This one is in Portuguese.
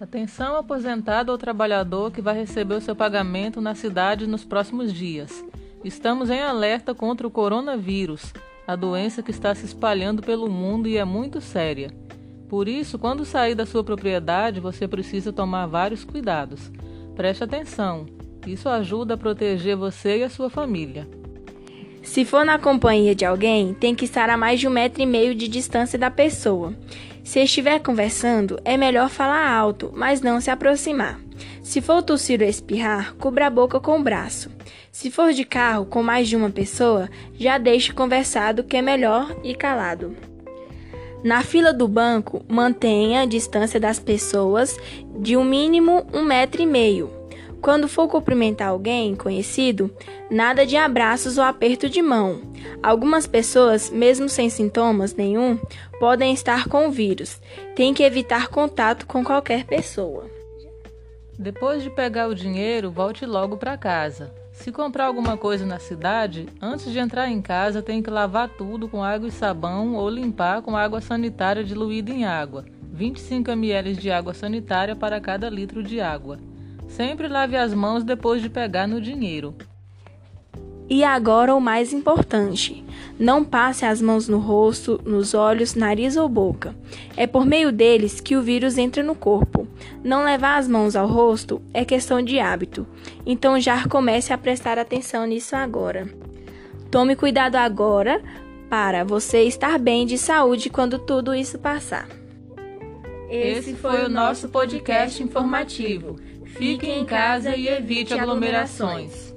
Atenção aposentado ou trabalhador que vai receber o seu pagamento na cidade nos próximos dias. Estamos em alerta contra o coronavírus, a doença que está se espalhando pelo mundo e é muito séria. Por isso, quando sair da sua propriedade, você precisa tomar vários cuidados. Preste atenção, isso ajuda a proteger você e a sua família. Se for na companhia de alguém, tem que estar a mais de um metro e meio de distância da pessoa. Se estiver conversando, é melhor falar alto, mas não se aproximar. Se for tossir ou espirrar, cubra a boca com o braço. Se for de carro com mais de uma pessoa, já deixe conversado que é melhor ir calado. Na fila do banco, mantenha a distância das pessoas de um mínimo um metro e meio. Quando for cumprimentar alguém conhecido, nada de abraços ou aperto de mão. Algumas pessoas, mesmo sem sintomas nenhum, podem estar com o vírus. Tem que evitar contato com qualquer pessoa. Depois de pegar o dinheiro, volte logo para casa. Se comprar alguma coisa na cidade, antes de entrar em casa tem que lavar tudo com água e sabão ou limpar com água sanitária diluída em água. 25 ml de água sanitária para cada litro de água. Sempre lave as mãos depois de pegar no dinheiro. E agora o mais importante: não passe as mãos no rosto, nos olhos, nariz ou boca. É por meio deles que o vírus entra no corpo. Não levar as mãos ao rosto é questão de hábito. Então já comece a prestar atenção nisso agora. Tome cuidado agora para você estar bem de saúde quando tudo isso passar. Esse foi o nosso podcast informativo. Fique em casa e evite aglomerações.